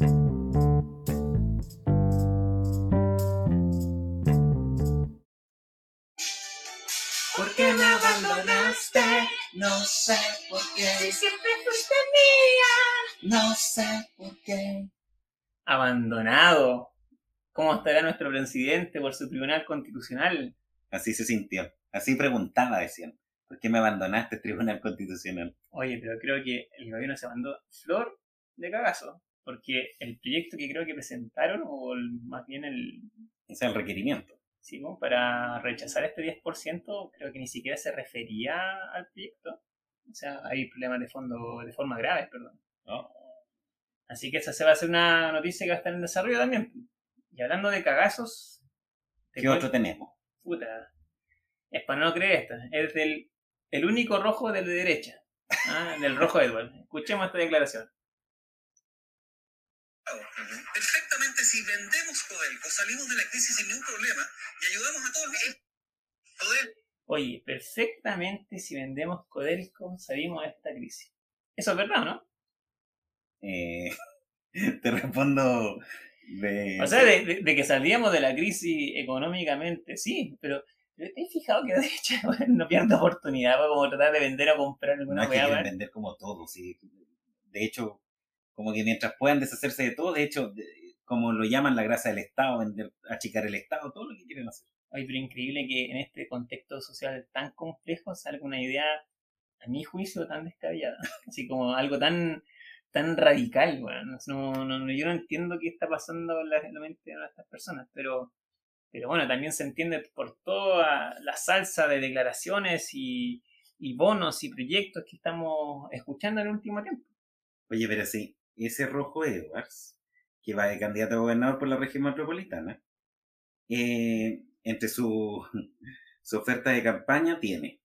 ¿Por qué me abandonaste? No sé por qué. Si siempre fuiste mía. No sé por qué. Abandonado. ¿Cómo estará nuestro presidente por su tribunal constitucional? Así se sintió. Así preguntaba, decían. ¿Por qué me abandonaste, Tribunal Constitucional? Oye, pero creo que el gobierno se mandó flor de cagazo. Porque el proyecto que creo que presentaron, o el- más bien el, es el requerimiento. Sí, ¿no? para rechazar este 10%, creo que ni siquiera se refería al proyecto. O sea, hay problemas de fondo, de forma grave, perdón. ¿no? Así que esa se va a ser una noticia que va a estar en desarrollo también. Y hablando de cagazos, ¿Qué cuento- otro tenemos? puta, es para no creer esta, es del el único rojo de derecha, ah, del rojo Edward. Escuchemos esta declaración. Perfectamente, si vendemos Codelco, salimos de la crisis sin ningún problema y ayudamos a todos los... Codelco Oye, perfectamente si vendemos Codelco salimos de esta crisis. Eso es verdad, ¿no? Eh, te respondo de... O sea, de, de- de que salíamos de la crisis económicamente, sí, pero, ¿te has fijado que derecha weón, no pierde oportunidad para como tratar de vender o comprar no alguna es que vender como todo, sí. De hecho, como que mientras puedan deshacerse de todo, de hecho, de- como lo llaman la grasa del Estado, vender, achicar el Estado, todo lo que quieren hacer. Oye, pero increíble que en este contexto social tan complejo salga una idea, a mi juicio, tan descabellada. Así como algo tan tan radical, weón. No, no, no, yo no entiendo qué está pasando en la, en la mente de estas personas, pero, pero bueno, también se entiende por toda la salsa de declaraciones y, y bonos y proyectos que estamos escuchando en el último tiempo. Oye, pero sí, ese Rojo Edwards, que va de candidato a gobernador por la región metropolitana, eh, entre su, su oferta de campaña tiene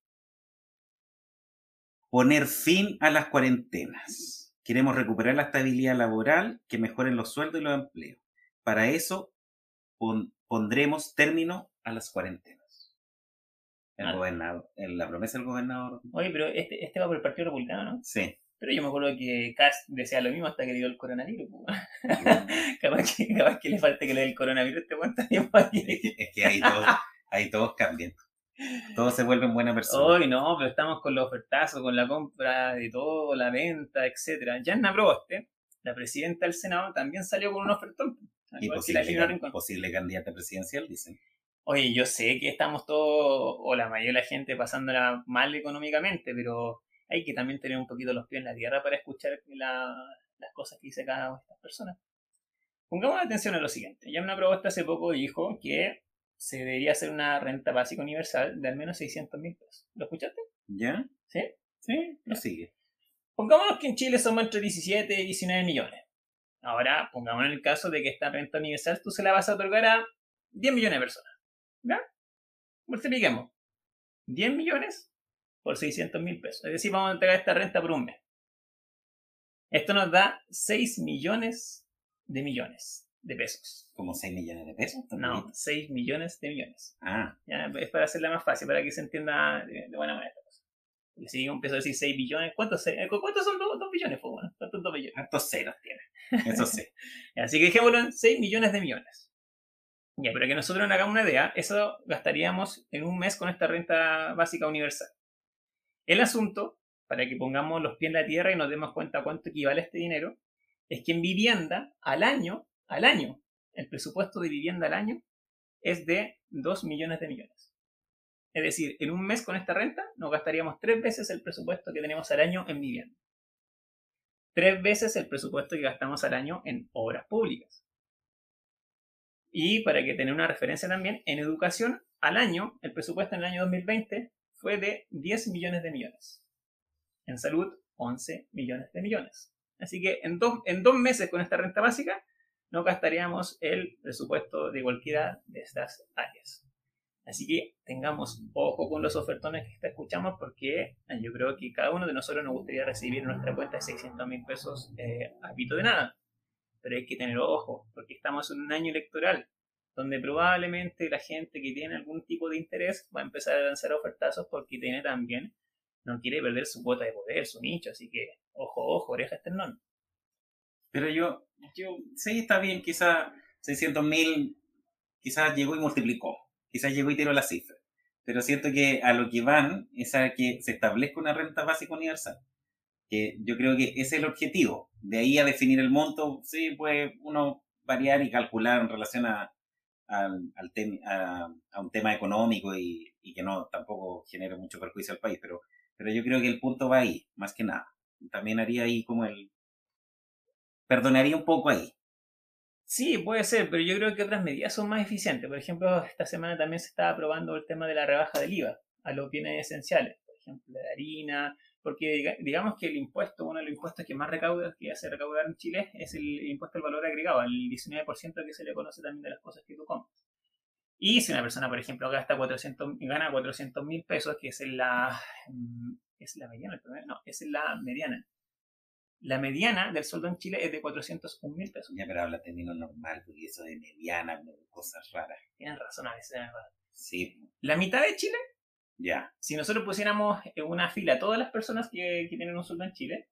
poner fin a las cuarentenas. Queremos recuperar la estabilidad laboral, que mejoren los sueldos y los empleos. Para eso pon- pondremos término a las cuarentenas. El Ah. gobernador, la promesa del gobernador. Oye, pero este, este va por el Partido Republicano, ¿no? Sí. Pero yo me acuerdo que Cast decía lo mismo hasta que dio el coronavirus. capaz, que, capaz que le falte que le dé el coronavirus este buen Es que, es que ahí, todos, ahí todos cambian. Todos se vuelven buenas personas. Hoy no, pero estamos con los ofertazos, con la compra de todo, la venta, etcétera. Yanna Proboste, la presidenta del Senado, también salió con un ofertón. y posible, Rincón. posible candidata presidencial, dicen. Oye, yo sé que estamos todos, o la mayoría de la gente, pasándola mal económicamente, pero hay que también tener un poquito los pies en la tierra para escuchar la- las cosas que dice cada una de estas personas. Pongamos atención a lo siguiente. Ya una propuesta hace poco dijo que se debería hacer una renta básica universal de al menos 600 mil pesos. ¿Lo escuchaste? ¿Ya? ¿Sí? Sí, lo sigue. Pongámonos que en Chile somos entre 17 y 19 millones. Ahora, pongámonos el caso de que esta renta universal tú se la vas a otorgar a 10 millones de personas. ¿Ya? Multipliquemos. 10 millones por 600 mil pesos. Es decir, vamos a entregar esta renta por un mes. Esto nos da 6 millones de millones de pesos. Como 6 millones de pesos. No, poquito. 6 millones de millones. Ah, Ya, es para hacerla más fácil, para que se entienda de, de buena manera. Porque si yo empiezo a decir 6 billones, ¿cuántos, eh, ¿cuántos son 2 billones? Pues bueno, ¿cuántos 2 billones? hartos ceros tiene. Eso sí. Así que dejémoslo en 6 millones de millones. Ya, pero que nosotros nos hagamos una idea, eso gastaríamos en un mes con esta renta básica universal. El asunto, para que pongamos los pies en la tierra y nos demos cuenta cuánto equivale este dinero, es que en vivienda, al año, al año, el presupuesto de vivienda al año es de 2 millones de millones. Es decir, en un mes con esta renta nos gastaríamos tres veces el presupuesto que tenemos al año en vivienda. Tres veces el presupuesto que gastamos al año en obras públicas. Y para que tener una referencia también, en educación, al año, el presupuesto en el año 2020 fue de 10 millones de millones. En salud, 11 millones de millones. Así que en dos, en dos meses con esta renta básica, no gastaríamos el presupuesto de cualquiera de estas áreas. Así que tengamos ojo con los ofertones que escuchamos porque yo creo que cada uno de nosotros nos gustaría recibir nuestra cuenta 600 mil pesos eh, a pito de nada. Pero hay que tener ojo porque estamos en un año electoral donde probablemente la gente que tiene algún tipo de interés va a empezar a lanzar ofertazos porque tiene también, no quiere perder su cuota de poder, su nicho. Así que ojo, ojo, oreja esternón. Pero yo, Yo, sí, está bien, quizás 600 mil, quizás llegó y multiplicó, quizás llegó y tiró la cifra. Pero siento que a lo que van es a que se establezca una renta básica universal. Que yo creo que ese es el objetivo. De ahí a definir el monto, sí, puede uno variar y calcular en relación a, al, al tem- a, a un tema económico y, y que no tampoco genere mucho perjuicio al país. Pero, pero yo creo que el punto va ahí, más que nada. También haría ahí como el... Perdonaría un poco ahí. Sí, puede ser, pero yo creo que otras medidas son más eficientes. Por ejemplo, esta semana también se está aprobando el tema de la rebaja del IVA a los bienes esenciales, por ejemplo, la harina, porque diga- digamos que el impuesto, uno de los impuestos que más recauda, que hace recaudar en Chile, es el impuesto al valor agregado, el 19% que se le conoce también de las cosas que tú compras. Y si una persona, por ejemplo, gasta 400, gana 400 mil pesos, que es en la, mm, es la mediana, no, es en la mediana. La mediana del sueldo en Chile es de 401 mil pesos. Ya, pero habla término normal, porque eso de mediana, cosas raras. Tienes razón, a veces es verdad. Sí, La mitad de Chile, ya. si nosotros pusiéramos en una fila todas las personas que, que tienen un sueldo en Chile,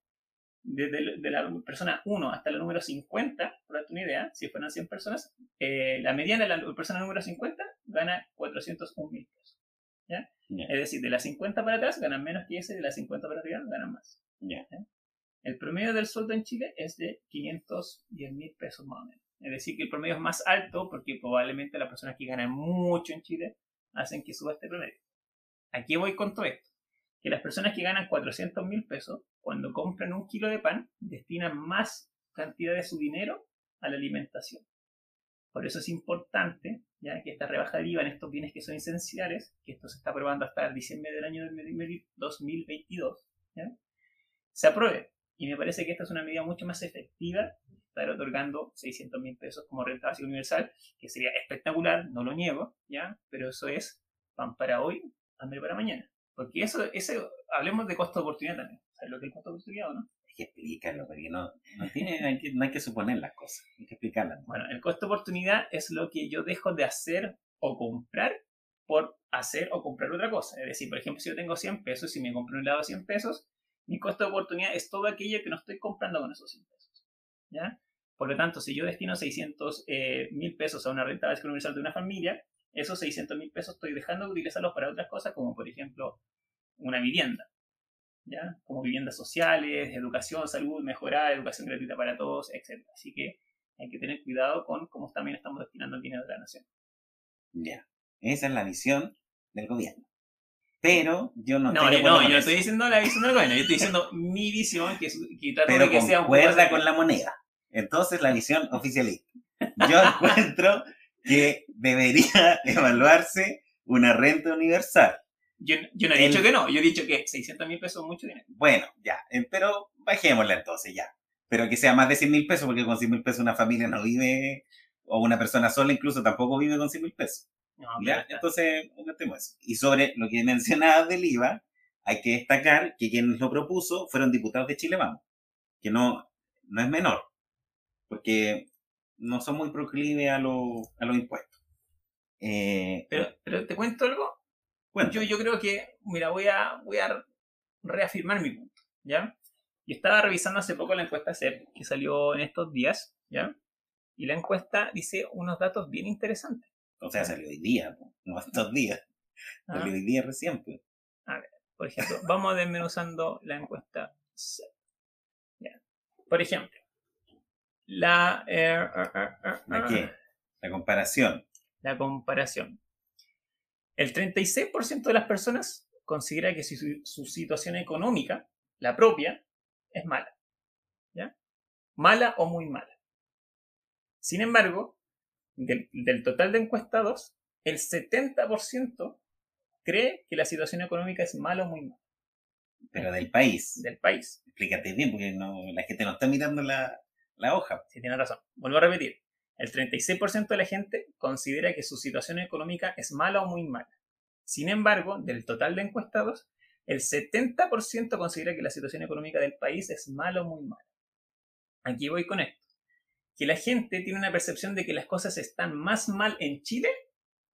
desde de la persona 1 hasta la número 50, por darte una idea, si fueran 100 personas, eh, la mediana de la persona número 50 gana 401 mil pesos. ¿ya? Ya. Es decir, de las 50 para atrás ganan menos que ese, de las 50 para arriba ganan más. Ya. El promedio del sueldo en Chile es de 510 mil pesos más o menos. Es decir, que el promedio es más alto porque probablemente las personas que ganan mucho en Chile hacen que suba este promedio. Aquí voy con todo esto. Que las personas que ganan 400 mil pesos, cuando compran un kilo de pan, destinan más cantidad de su dinero a la alimentación. Por eso es importante ya que esta rebaja de IVA en estos bienes que son esenciales, que esto se está aprobando hasta el diciembre del año 2022, ¿ya? se apruebe. Y me parece que esta es una medida mucho más efectiva estar otorgando 600 mil pesos como renta básica universal, que sería espectacular, no lo niego, ¿ya? Pero eso es pan para hoy, hambre para mañana. Porque eso, eso hablemos de costo de oportunidad también. ¿Sabes lo que es el costo de oportunidad o no? Hay que explicarlo, porque no, no, tiene, hay que, no hay que suponer las cosas, hay que explicarlas. Bueno, el costo de oportunidad es lo que yo dejo de hacer o comprar por hacer o comprar otra cosa. Es decir, por ejemplo, si yo tengo 100 pesos y me compro un helado a 100 pesos, mi costo de oportunidad es todo aquello que no estoy comprando con esos 100 pesos. ¿ya? Por lo tanto, si yo destino 600 mil pesos a una renta básica universal de una familia, esos 600 mil pesos estoy dejando de utilizarlos para otras cosas, como por ejemplo una vivienda. ¿ya? Como viviendas sociales, educación, salud mejorada, educación gratuita para todos, etc. Así que hay que tener cuidado con cómo también estamos destinando el dinero de la nación. Ya. Esa es la visión del gobierno. Pero yo no, No, estoy no, yo no estoy diciendo la visión del gobierno, yo estoy diciendo mi visión, que, es- que trato Pero de que sea un más- con la moneda. Entonces la visión oficialista. Yo encuentro que debería evaluarse una renta universal. Yo, yo no he dicho que no, yo he dicho que 600 mil pesos es mucho dinero. Bueno, ya, eh, pero bajémosla entonces, ya. Pero que sea más de 100 mil pesos, porque con 100 mil pesos una familia no vive, o una persona sola incluso tampoco vive con 100 mil pesos. No, ¿ya? Entonces, eso. Y sobre lo que mencionabas del IVA, hay que destacar que quienes lo propuso fueron diputados de Chile Vamos, que no, no es menor, porque no son muy proclives a, lo- a los impuestos. Eh, pero, pero te cuento algo, bueno, yo, yo creo que, mira, voy a, voy a reafirmar mi punto, ¿ya? Yo estaba revisando hace poco la encuesta CEP que salió en estos días, ¿ya? Y la encuesta dice unos datos bien interesantes. o sea, salió hoy día, no estos días, ¿ah? salió hoy día recién. pues. Por ejemplo, vamos desmenuzando la encuesta CEP. ¿ya? Por ejemplo, la, eh, ¿La qué? La comparación. la comparación. El 36% de las personas considera que su, su situación económica, la propia, es mala. ¿Ya? Mala o muy mala. Sin embargo, del, del total de encuestados, el 70% cree que la situación económica es mala o muy mala Pero del país. del país. Explícate bien, porque no, la gente no está mirando la, la hoja. Si tiene razón. Vuelvo a repetir. El 36% de la gente considera que su situación económica es mala o muy mala. Sin embargo, del total de encuestados, el 70% considera que la situación económica del país es mala o muy mala. Aquí voy con esto. Que la gente tiene una percepción de que las cosas están más mal en Chile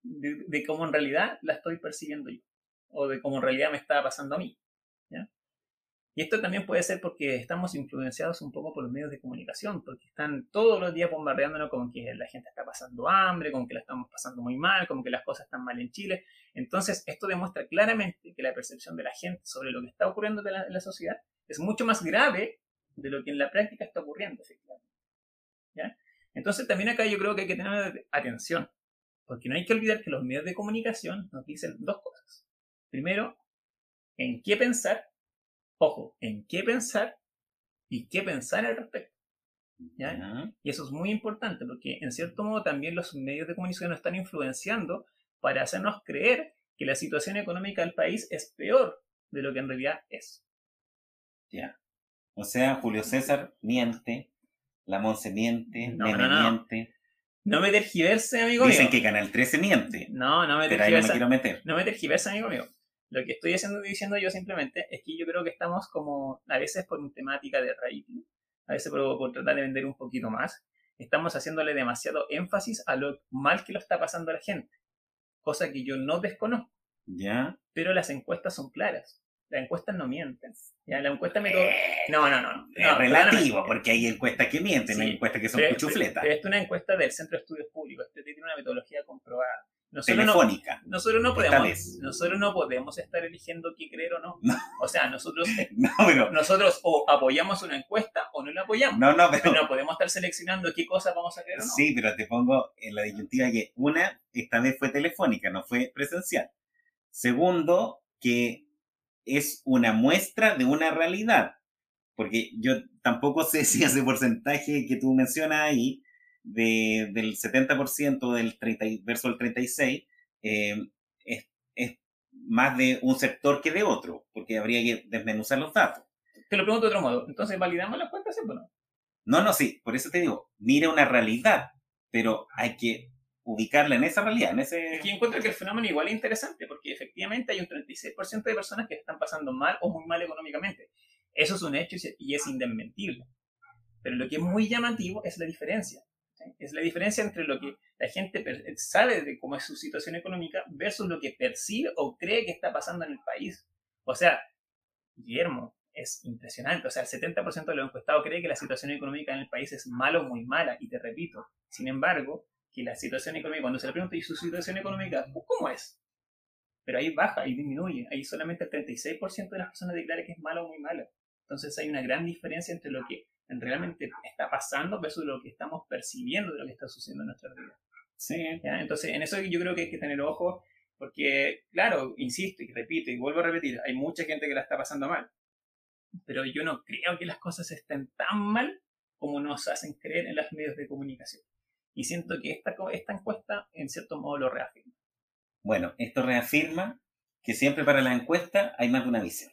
de, cómo en realidad la estoy percibiendo yo. O de cómo en realidad me está pasando a mí. Y esto también puede ser porque estamos influenciados un poco por los medios de comunicación, porque están todos los días bombardeándonos con que la gente está pasando hambre, con que la estamos pasando muy mal, con que las cosas están mal en Chile. Entonces, esto demuestra claramente que la percepción de la gente sobre lo que está ocurriendo en la, sociedad es mucho más grave de lo que en la práctica está ocurriendo, efectivamente. Entonces, también acá yo creo que hay que tener atención, porque no hay que olvidar que los medios de comunicación nos dicen dos cosas. Primero, en qué pensar ojo, en qué pensar y qué pensar al respecto. Y eso es muy importante porque en cierto modo también los medios de comunicación nos están influenciando para hacernos creer que la situación económica del país es peor de lo que en realidad es. Ya. O sea, Julio César miente, la Monse miente, No, Nene no, no. miente. No me tergiverse, amigo Dicen mío. que Canal 13 miente, No, no me pero ahí no me tergiverse. quiero meter. No me tergiverse, amigo mío. Lo que estoy haciendo, diciendo yo simplemente es que yo creo que estamos como, a veces por una temática de rating, a veces por, por tratar de vender un poquito más, estamos haciéndole demasiado énfasis a lo mal que lo está pasando a la gente. Cosa que yo no desconozco, Ya. pero las encuestas son claras. Las encuestas no mienten. Ya, la encuesta me... No, no, no. no, Es relativo, porque hay encuestas que mienten, Sí, hay encuestas que son Pero- cuchufletas. Pero esto es una encuesta del Centro de Estudios Públicos. Este tiene una metodología comprobada. Nosotros no, Telefónica. nosotros no podemos, nosotros no podemos estar eligiendo qué creer o no. No. O sea, nosotros, No, pero. nosotros o apoyamos una encuesta o no la apoyamos. No, no, pero. Pero no podemos estar seleccionando qué cosas vamos a creer o no. Sí, pero te pongo en la disyuntiva que una, esta vez fue telefónica, no fue presencial. Segundo, que es una muestra de una realidad. Porque yo tampoco sé si ese porcentaje que tú mencionas ahí, de, del 70% del 30 y- versus el 36, eh, es, es más de un sector que de otro, porque habría que desmenuzar los datos. Te lo pregunto de otro modo. Entonces, ¿validamos las cuentas sí o no? No, no, sí, por eso te digo, mira una realidad, pero hay que ubicarla en esa realidad, en ese... Yo encuentro que el fenómeno igual es interesante porque efectivamente hay un 36% de personas que están pasando mal o muy mal económicamente. Eso es un hecho y es indesmentible. Pero lo que es muy llamativo es la diferencia. Es la diferencia entre lo que la gente sabe de cómo es su situación económica versus lo que percibe o cree que está pasando en el país. O sea, Guillermo, es impresionante. O sea, el 70% de los encuestados cree que la situación económica en el país es mala o muy mala. Y te repito, sin embargo, que la situación económica, cuando se le pregunta, ¿y su situación económica cómo es? Pero ahí baja, ahí disminuye. Ahí solamente el 36% de las personas declara que es malo o muy malo. Entonces hay una gran diferencia entre lo que realmente está pasando versus lo que estamos percibiendo de lo que está sucediendo en nuestra vida. Sí, ¿ya? Entonces, en eso yo creo que hay que tener ojo, porque, claro, insisto y repito y vuelvo a repetir, hay mucha gente que la está pasando mal. Pero yo no creo que las cosas estén tan mal como nos hacen creer en los medios de comunicación. Y siento que esta, esta encuesta, en cierto modo, lo reafirma. Bueno, esto reafirma que siempre para la encuesta hay más de una visión.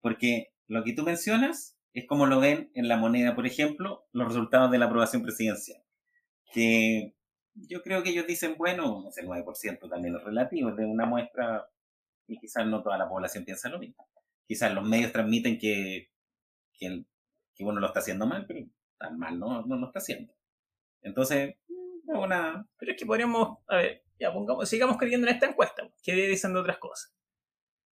Porque lo que tú mencionas es como lo ven en la moneda, por ejemplo, los resultados de la aprobación presidencial. Que yo creo que ellos dicen, bueno, ese 9% también es relativo, es de una muestra y quizás no toda la población piensa lo mismo. Quizás los medios transmiten que, que, el- uno lo está haciendo mal, pero tan mal no, no lo está haciendo. Entonces, es una, Pero es que podríamos, a ver, ya pongamos, sigamos creyendo en esta encuesta, que dicen de otras cosas.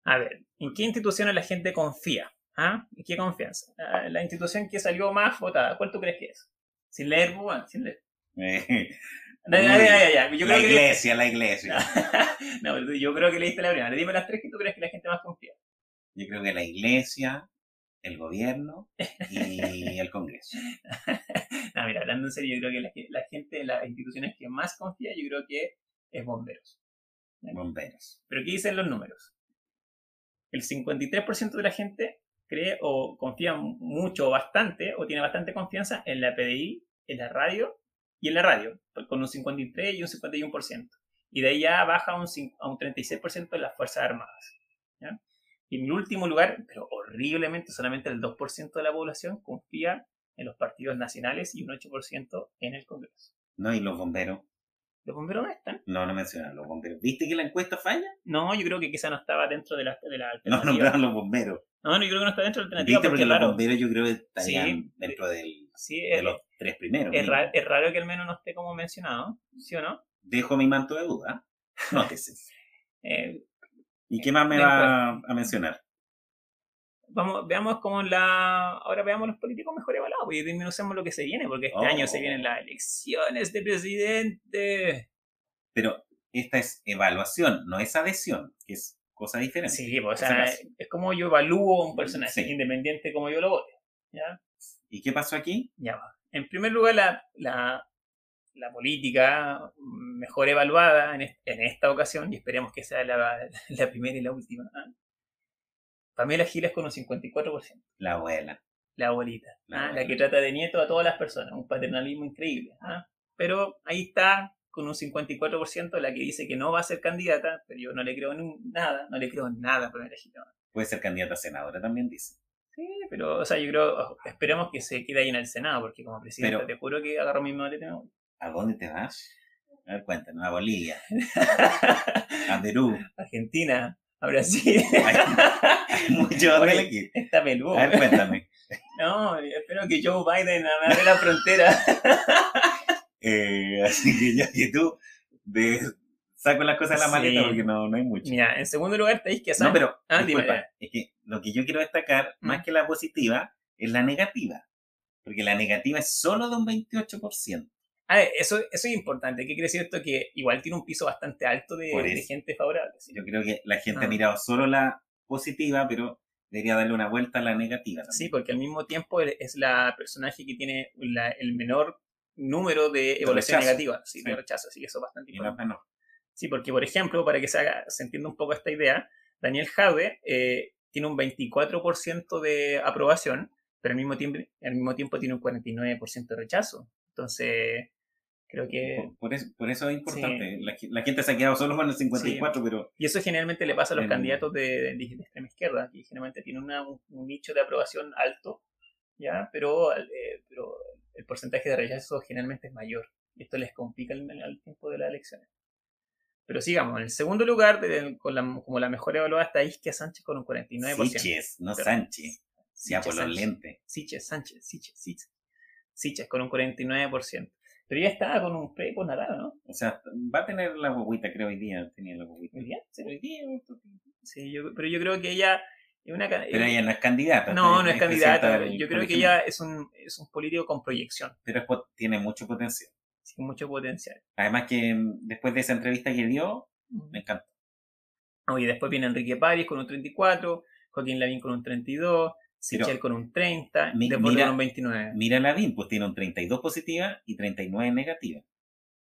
A ver, ¿en qué instituciones la gente confía? ¿Ah? ¿En qué confianza? La institución que salió más votada, ¿cuál tú crees que es? Sin leer, bueno, sin leer. Ya, ya, ya, Yo la creo que iglesia, la iglesia. no, pero yo creo que leíste la primera. Dime las tres que tú crees que la gente más confía. Yo creo que la iglesia, el gobierno y el Congreso. No, mira, hablando en serio, yo creo que la, la gente, las instituciones que más confía, yo creo que es bomberos. Bomberos. Pero ¿qué dicen los números? El 53% de la gente cree o confía mucho o bastante o tiene bastante confianza en la PDI, en la radio y en la radio, pues, con un 53 y un 51%. Y de ahí ya baja a un, a un 36% en las Fuerzas Armadas. ¿ya? Y en el último lugar, pero horriblemente, solamente el 2% de la población confía en los partidos nacionales y un 8% en el Congreso. No, y los bomberos. ¿Los bomberos no están? No, no mencionan los bomberos. ¿Viste que la encuesta falla? No, yo creo que quizá no estaba dentro de la, de la No nombraron los bomberos. No, no, yo creo que no está dentro de la alternativa ¿Viste? porque, Porque los claro, bomberos yo creo que estarían Sí. dentro del, sí, de es, los tres primeros. es, raro que al menos no esté como mencionado, ¿sí o no? Dejo mi manto de duda. Nótese. Eh, ¿Y qué más me va a mencionar? Vamos, veamos cómo la. Ahora veamos los políticos mejor evaluados y disminuamos lo que se viene, porque este Oh. año se vienen las elecciones de presidente. Pero esta es evaluación, no es adhesión, que es cosa diferente. Sí, pues, o sea, es como yo evalúo un personaje, Sí. independiente como yo lo vote. ¿ya? ¿Y qué pasó aquí? Ya va. En primer lugar, la, la, la política mejor evaluada en, en esta ocasión, y esperemos que sea la, la primera y la última. ¿ah? Pamela Giles con un 54%. La abuela. La abuelita. La ¿ah? La, que trata de nieto a todas las personas. Un paternalismo increíble. ¿ah? Pero ahí está, con un 54%, la que dice que no va a ser candidata, pero yo no le creo en nada, no le creo en nada Pamela Giles. Puede ser candidata a senadora, también dice. Sí, pero, o sea, yo creo, esperemos que se quede ahí en el Senado, porque como presidenta Pero- te juro que agarro mi maleta. ¿A dónde te vas? A ver, cuéntanos. A Bolivia, a Perú. Argentina, a Brasil. Hay, mucho Oye, elegir. Está peludo. A ver, cuéntame. No, espero que Joe Biden abra la frontera. Eh, así que ya que tú de- saco las cosas de la Sí. maleta porque no, no hay mucho. Mira, en segundo lugar tenéis que No, pero Ah, disculpa, es que lo que yo quiero destacar, Mm. más que la positiva, es la negativa. Porque la negativa es solo de un 28%. Ah, eso, eso es importante. ¿Qué quiere decir esto? Que igual tiene un piso bastante alto de, gente favorable. ¿sí? Yo creo que la gente Ah. ha mirado solo la positiva, pero debería darle una vuelta a la negativa también. Sí, porque al mismo tiempo es- es la personaje que tiene la- el menor número de evaluación rechazo. negativa, sí, de Sí. rechazo, así que eso es bastante no importante. menor. Sí, porque por ejemplo, para que se, haga, se entienda un poco esta idea, Daniel Jadwe eh, tiene un 24% de aprobación, pero al mismo tiempo, al mismo tiempo tiene un 49% de rechazo. Entonces, creo que... Por, por eso, por eso es importante. La, la gente se ha quedado solo con el 54, pero Y eso generalmente le pasa a los El- candidatos de, de- de extrema izquierda, que generalmente tienen una- un, un nicho de aprobación alto, ¿ya? Pero, eh, pero el porcentaje de rechazo generalmente es mayor. Y esto les complica el, tiempo de las elecciones. Pero sigamos, en el segundo lugar, de- con la, como la mejor evaluada está Isquia Sánchez con un 49%. Siches, no Pero- Sánchez. Ya por los lentes. Siches Sánchez, Siches, Siches. Siches con un 49%. Pero ya estaba con un pre por Nadal, ¿no? O sea, va a tener la guaguita, creo, hoy día. Tenía la guaguita. Hoy día, sí, hoy día. Sí, yo- pero yo creo que ella una... Pero ella no es candidata. No, no es candidata. del Yo creo que ella es un, es un político con proyección, Pero tiene mucho potencial. mucho potencial. Además que mm, después de esa entrevista que dio, me encantó. Oye, después viene Enrique París con un 34, Joaquín Lavín con un 32, Sichel con un 30, Mi- mira- con un 29. Mira la BIM, pues tiene un 32 positiva y 39 negativa.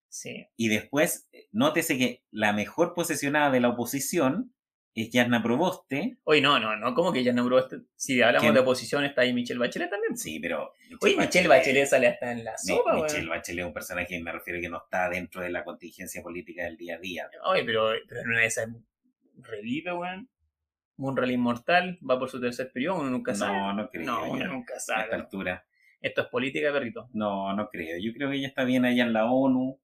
Sí. Y después, eh, nótese que la mejor posesionada de la oposición es Yarna Proboste. Oye, no, no, no, como que ya no probó este- Si hablamos ¿Quién? de oposición, está ahí Michelle Bachelet también. Sí, pero... Oye, Michelle Bachelet sale hasta en la sopa. Michelle Bachelet es un personaje, me refiero que no está dentro de la contingencia política del día a día. Oye, pero, pero en una de esas revive, weón. Munral inmortal, va por su tercer periodo, uno nunca sabe. No, no creo. No, uno nunca a esta sabe. altura. Esto es política, perrito. No, no creo. Yo creo que ella está bien allá en la ONU,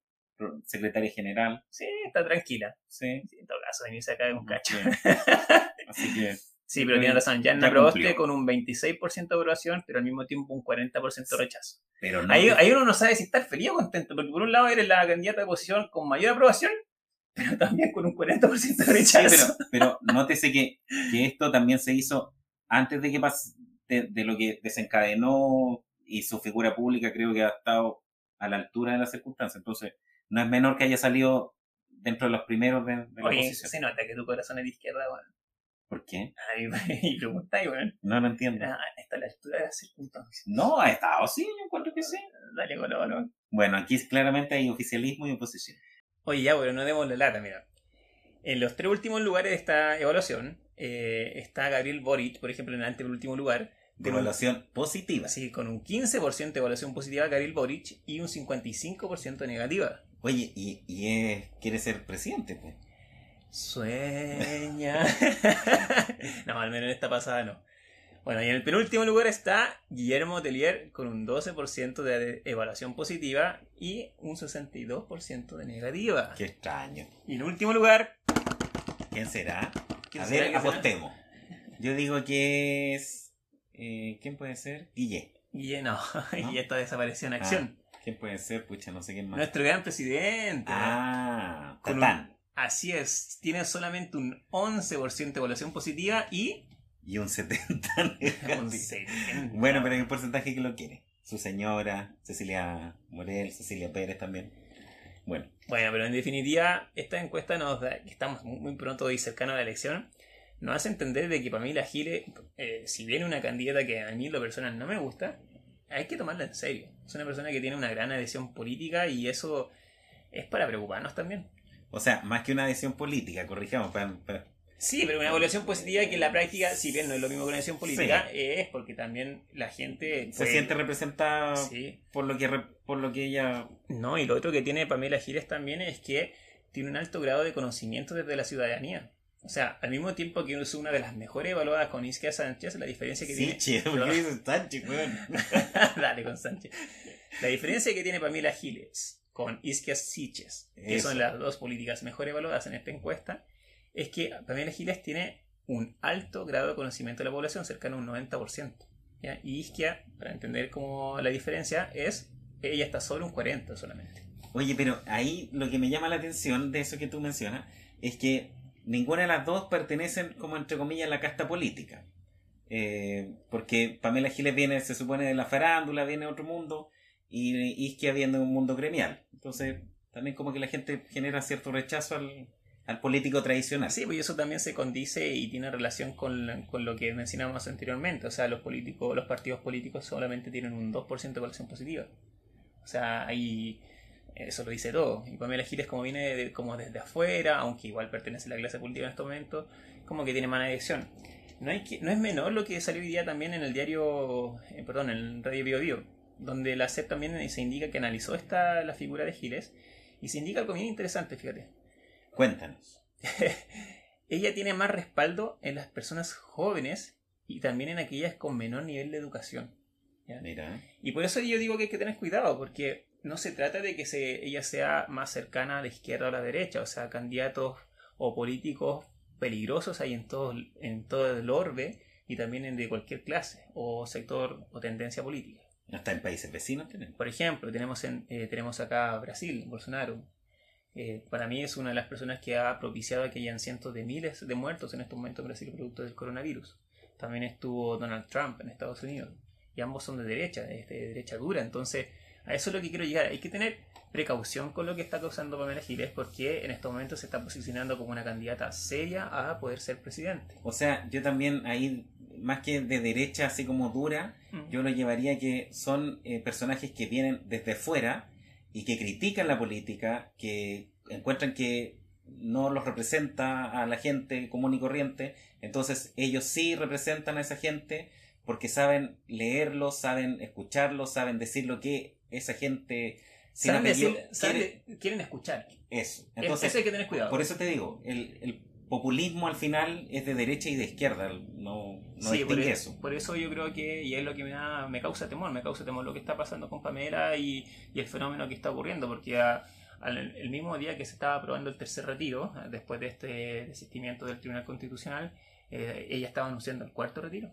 secretaria general. Sí, está tranquila. Sí. Sí, en todo caso, mí se un cacho. Sí. Así que Sí, pero tiene razón. Ya Ya Proboste con un 26% de aprobación, pero al mismo tiempo un 40% de rechazo. Pero no. Ahí, ahí uno no sabe si estar feliz o contento, porque por un lado eres la candidata de oposición con mayor aprobación, pero también con un 40% de Sí, rechazo. pero, pero nótese que, que esto también se hizo antes de que pas, de, de lo que desencadenó y su figura pública creo que ha estado a la altura de las circunstancias. Entonces, no es menor que haya salido dentro de los primeros de, de la Oye, oposición. se nota que tu corazón es de izquierda, bueno. ¿Por qué? Ay, y preguntáis, bueno. No lo entiendo. Ah, está a la altura de las circunstancias. No, ha estado, sí, yo encuentro que sí. Dale, bueno, no. Bueno, aquí claramente hay oficialismo y oposición. Oye, ya, pero no demos la lata, mira. En los tres últimos lugares de esta evaluación eh, está Gabriel Boric, por ejemplo, en el antepenúltimo lugar. De un- evaluación positiva. Así, con un 15% de evaluación positiva Gabriel Boric y un 55% negativa. Oye, y, y es- quiere ser presidente, pues. Sueña. no, al menos en esta pasada no. Bueno, y en el penúltimo lugar está Guillermo Telier con un 12% de evaluación positiva y un 62% de negativa. Qué extraño. Y en último lugar, ¿Quién será? ¿quién A será? ver, apostemos. Yo digo que es. eh, ¿Quién puede ser? Guille. Guille, no, ¿No? y esto desapareció en acción. ¿Quién puede ser? Pucha, no sé quién más. Nuestro gran presidente. Ah, un- Tatán. Así es, tiene solamente un 11% de evaluación positiva y Y un 70 Un negativo. 70. Bueno, pero hay un porcentaje que lo quiere. Su señora, Cecilia Morel, Cecilia Pérez también. Bueno, Bueno, pero en definitiva, esta encuesta nos da, que estamos muy, pronto y cercano a la elección, nos hace entender de que Pamela Giles, eh, si viene una candidata que a mí lo personal no me gusta, hay que tomarla en serio. Es una persona que tiene una gran adhesión política y eso es para preocuparnos también. o sea, más que una adhesión política, corrijamos, Sí, pero una evaluación positiva que en la práctica, si bien no es lo mismo que una adhesión política, es porque también la gente... se puede- siente representada Sí. por lo que por lo que ella No, y lo otro que tiene Pamela Giles también es que tiene un alto grado de conocimiento desde la ciudadanía. O sea, al mismo tiempo que es una de las mejores evaluadas con Isquia Sánchez, la diferencia que Sí, tiene... che, ¿por qué dices Sánchez, weón? Dale con Sánchez. La diferencia que tiene Pamela Giles con Isquia Siches, que Eso. son las dos políticas mejor evaluadas en esta encuesta, es que Pamela Giles tiene un alto grado de conocimiento de la población, cercano a un 90%. ¿ya? Y Isquia, para entender cómo la diferencia, es ella está sobre un 40% solamente. Oye, pero ahí lo que me llama la atención de eso que tú mencionas es que ninguna de las dos pertenecen, como entre comillas, a la casta política. Eh, porque Pamela Giles viene, se supone, de la farándula, viene de otro mundo, y Isquia viene de un mundo gremial. Entonces, también como que la gente genera cierto rechazo al, al político tradicional. Sí, pues eso también se condice y tiene relación con, con lo que mencionamos anteriormente. O sea, los políticos, los partidos políticos solamente tienen un 2% de población positiva. O sea, ahí eso lo dice todo. Y Pamela Giles, como viene de- como desde afuera, aunque igual pertenece a la clase política en este momento, como que tiene más adhesión. No, hay que, no es menor lo que salió hoy día también en el diario, eh, perdón, en el Radio Bio Bio, donde la CEP también se indica que analizó esta, la figura de Giles y se indica algo bien interesante, fíjate. Cuéntanos. ella tiene más respaldo en las personas jóvenes y también en aquellas con menor nivel de educación. ¿ya? Mira. Y por eso yo digo que hay que tener cuidado, porque no se trata de que se, ella sea más cercana a la izquierda o a la derecha, o sea, candidatos o políticos peligrosos hay en todo, en todo el orbe y también en de cualquier clase o sector o tendencia política. Hasta en países vecinos tenemos. Por ejemplo, tenemos, en, eh, tenemos acá a Brasil, Bolsonaro. Eh, para mí es una de las personas que ha propiciado que hayan cientos de miles de muertos en estos momentos en Brasil producto del coronavirus. También estuvo Donald Trump en Estados Unidos. Y ambos son de derecha, de, de derecha dura. Entonces, a eso es lo que quiero llegar. Hay que tener precaución con lo que está causando Pamela Giles porque en estos momentos se está posicionando como una candidata seria a poder ser presidente. O sea, yo también ahí, más que de derecha así como dura, Mm. yo lo llevaría que son eh, personajes que vienen desde fuera y que critican la política, que encuentran que no los representa a la gente común y corriente, entonces ellos sí representan a esa gente porque saben leerlo, saben escucharlo, saben decir lo que esa gente sin Saben apellido decir- saben quiere. de- quieren escuchar. Eso. Entonces, eso hay que tener cuidado. por eso te digo, el, el populismo al final es de derecha y de izquierda, no, no Sí, por, distingue e- eso. por eso yo creo que, y es lo que me, da, me causa temor, me causa temor lo que está pasando con Pamela y, y el fenómeno que está ocurriendo, porque a- al- el mismo día que se estaba aprobando el tercer retiro, después de este desistimiento del Tribunal Constitucional, eh, ella estaba anunciando el cuarto retiro.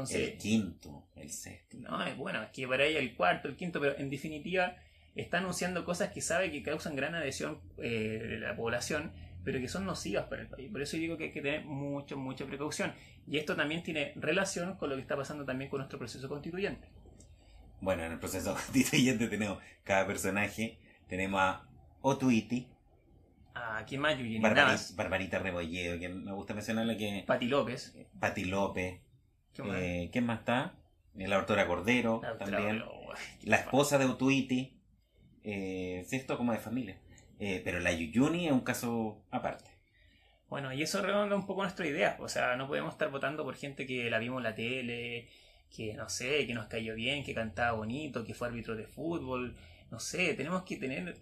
Entonces, El quinto, el sexto. no, es bueno, es que para ella el cuarto, el quinto, pero en definitiva está anunciando cosas que sabe que causan gran adhesión eh, de la población, pero que son nocivas para el país. Por eso digo que hay que tener mucha, mucha precaución. Y esto también tiene relación con lo que está pasando también con nuestro proceso constituyente. Bueno, en el proceso constituyente tenemos cada personaje. Tenemos a Otuiti, ¿A quién más? Yuyini Barbari- Navas, Barbarita Rebolledo, que me gusta mencionarla que Pati López. Pati López. ¿Qué más? Eh, ¿Quién más está? Eh, La doctora Cordero, La también. La esposa de Otuiti. Eh, esto como de familia. Eh, pero la Yuyuni es un caso aparte. Bueno, y eso redonda un poco nuestra idea. O sea, no podemos estar votando por gente que la vimos en la tele, que no sé, que nos cayó bien, que cantaba bonito, que fue árbitro de fútbol. No sé, tenemos que tener,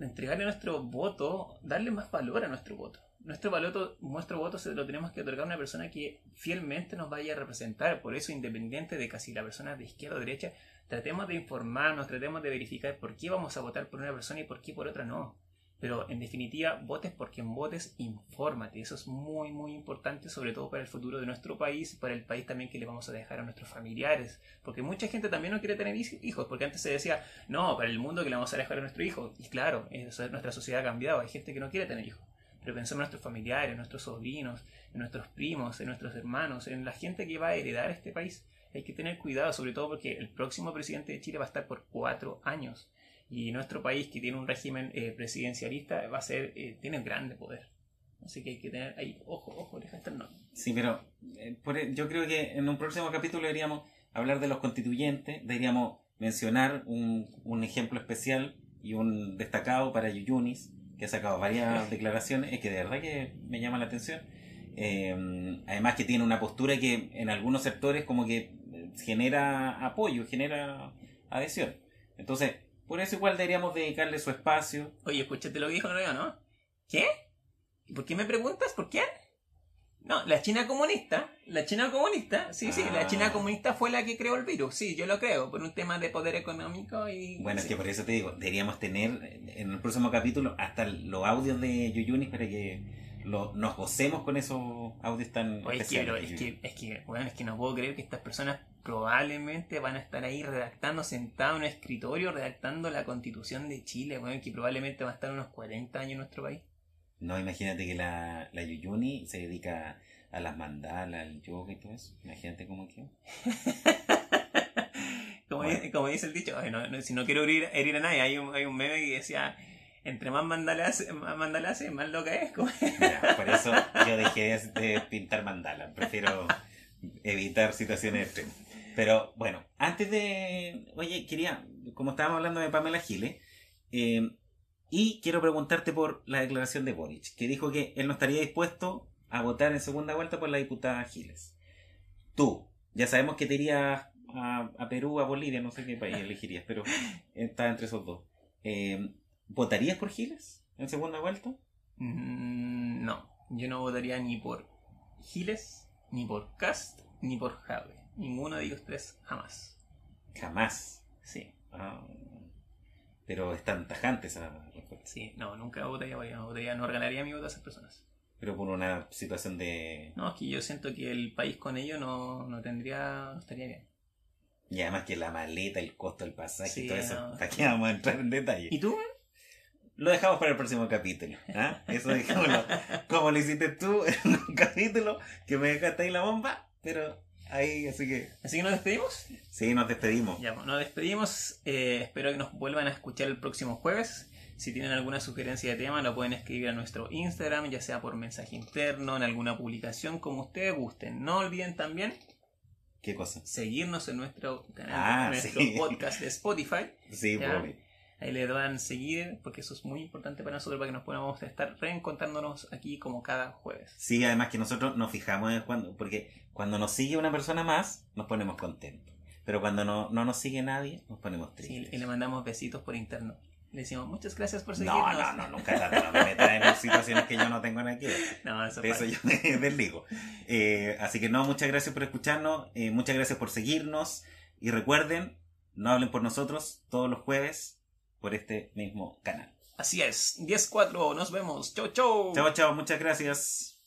entregarle nuestro voto, darle más valor a nuestro voto. Nuestro voto, nuestro voto se lo tenemos que otorgar a una persona que fielmente nos vaya a representar. Por eso, independiente de casi la persona de izquierda o derecha, tratemos de informarnos, tratemos de verificar por qué vamos a votar por una persona y por qué por otra no. Pero en definitiva, votes por quien votes, infórmate. Eso es muy, muy importante, sobre todo para el futuro de nuestro país para el país también que le vamos a dejar a nuestros familiares. Porque mucha gente también no quiere tener hij- hijos, porque antes se decía, no, para el mundo que le vamos a dejar a nuestro hijo. Y claro, nuestra sociedad ha cambiado, hay gente que no quiere tener hijos. Pero pensemos en nuestros familiares, en nuestros sobrinos, en nuestros primos, en nuestros hermanos, en la gente que va a heredar este país. Hay que tener cuidado, sobre todo porque el próximo presidente de Chile va a estar por cuatro años. Y nuestro país, que tiene un régimen eh, presidencialista, va a ser, eh, tiene un grande poder. Así que hay que tener ahí, ojo, ojo, oreja no. Sí, pero eh, por e- yo creo que en un próximo capítulo deberíamos hablar de los constituyentes, deberíamos mencionar un, un ejemplo especial y un destacado para Yuyunis, que ha sacado varias declaraciones, es que de verdad que me llama la atención. Eh, además que tiene una postura que en algunos sectores como que eh, genera apoyo, genera adhesión. Entonces, por eso igual deberíamos dedicarle su espacio. Oye, escúchate lo que dijo Noruega, ¿no? ¿Qué? ¿Y por qué me preguntas? ¿Por quién? No, la China comunista, la China comunista, sí, sí, la Ah. China comunista fue la que creó el virus, sí, yo lo creo, por un tema de poder económico y... Bueno, es que por eso te digo, deberíamos tener en el próximo capítulo hasta los audios de Yuyunis para que lo- nos gocemos con esos audios tan Oye, que, es que, es que, bueno, es que no puedo creer que estas personas probablemente van a estar ahí redactando, sentados en un escritorio, redactando la constitución de Chile, bueno, que probablemente va a estar unos 40 años en nuestro país. No, imagínate que la, la Yuyuni se dedica a las mandalas, al yoga y todo eso. Imagínate cómo que. Como, Bueno. dice, como dice el dicho, ay, no, no, si no quiero herir, herir a nadie, hay un, hay un meme que decía, entre más mandalas, más mandalas más loca es. Como- Ya, por eso yo dejé de, de pintar mandalas. Prefiero evitar situaciones extremas. Pero bueno, antes de. Oye, quería. Como estábamos hablando de Pamela Giles. eh, y quiero preguntarte por la declaración de Boric, que dijo que él no estaría dispuesto a votar en segunda vuelta por la diputada Giles. Tú, ya sabemos que te irías a, a Perú, a Bolivia, no sé qué país elegirías, pero está entre esos dos. Eh, ¿Votarías por Giles en segunda vuelta? Mm, no, yo no votaría ni por Giles, ni por Cast, ni por Jave. Ninguno de ellos tres, jamás. Jamás. Sí, Ah, pero es tan tajante esa respuesta. sí, no, nunca votaría por no votaría, no regalaría mi voto a esas personas. Pero por una situación de... No, es que yo siento que el país con ellos no, no tendría, no estaría bien. Y además que la maleta, el costo del pasaje Sí, y todo eso. no. Aquí vamos a entrar en detalle. ¿Y tú? Lo dejamos para el próximo capítulo. ¿ah? Eso dejémoslo. Como lo hiciste tú en un capítulo que me dejaste ahí la bomba. Pero ahí, así que... Así que nos despedimos. Sí, nos despedimos. Ya, nos despedimos. eh, espero que nos vuelvan a escuchar el próximo jueves. Si tienen alguna sugerencia de tema, lo pueden escribir a nuestro Instagram, ya sea por mensaje interno, en alguna publicación, como ustedes gusten. No olviden también ¿Qué cosa? seguirnos en nuestro canal, Ah, en nuestro sí. podcast de Spotify. Sí, Ya. Ahí le dan seguir, porque eso es muy importante para nosotros, para que nos podamos estar reencontrándonos aquí como cada jueves. Sí, además que nosotros nos fijamos en cuando, porque cuando nos sigue una persona más, nos ponemos contentos. Pero cuando no, no nos sigue nadie, nos ponemos Sí, tristes. y le mandamos besitos por interno. Le decimos muchas gracias por no, seguirnos. no, no, nunca tanto, no me metas en situaciones que yo no tengo nada que ver. No, eso De eso yo me desligo. Eh, así que no, muchas gracias por escucharnos, eh, muchas gracias por seguirnos y recuerden, no hablen por nosotros todos los jueves por este mismo canal. Así es, 10-4, nos vemos. Chau, chau. Chao, chao, muchas gracias.